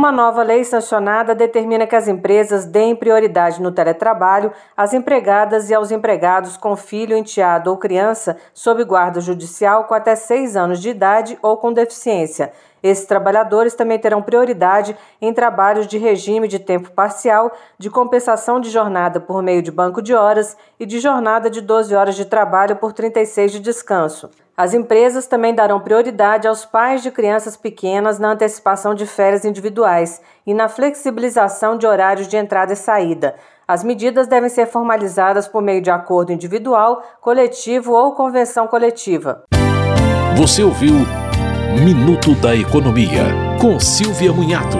Uma nova lei sancionada determina que as empresas deem prioridade no teletrabalho às empregadas e aos empregados com filho, enteado ou criança sob guarda judicial com até seis anos de idade ou com deficiência. Esses trabalhadores também terão prioridade em trabalhos de regime de tempo parcial, de compensação de jornada por meio de banco de horas e de jornada de 12 horas de trabalho por 36 de descanso. As empresas também darão prioridade aos pais de crianças pequenas na antecipação de férias individuais e na flexibilização de horários de entrada e saída. As medidas devem ser formalizadas por meio de acordo individual, coletivo ou convenção coletiva. Você ouviu Minuto da Economia, com Silvia Munhato.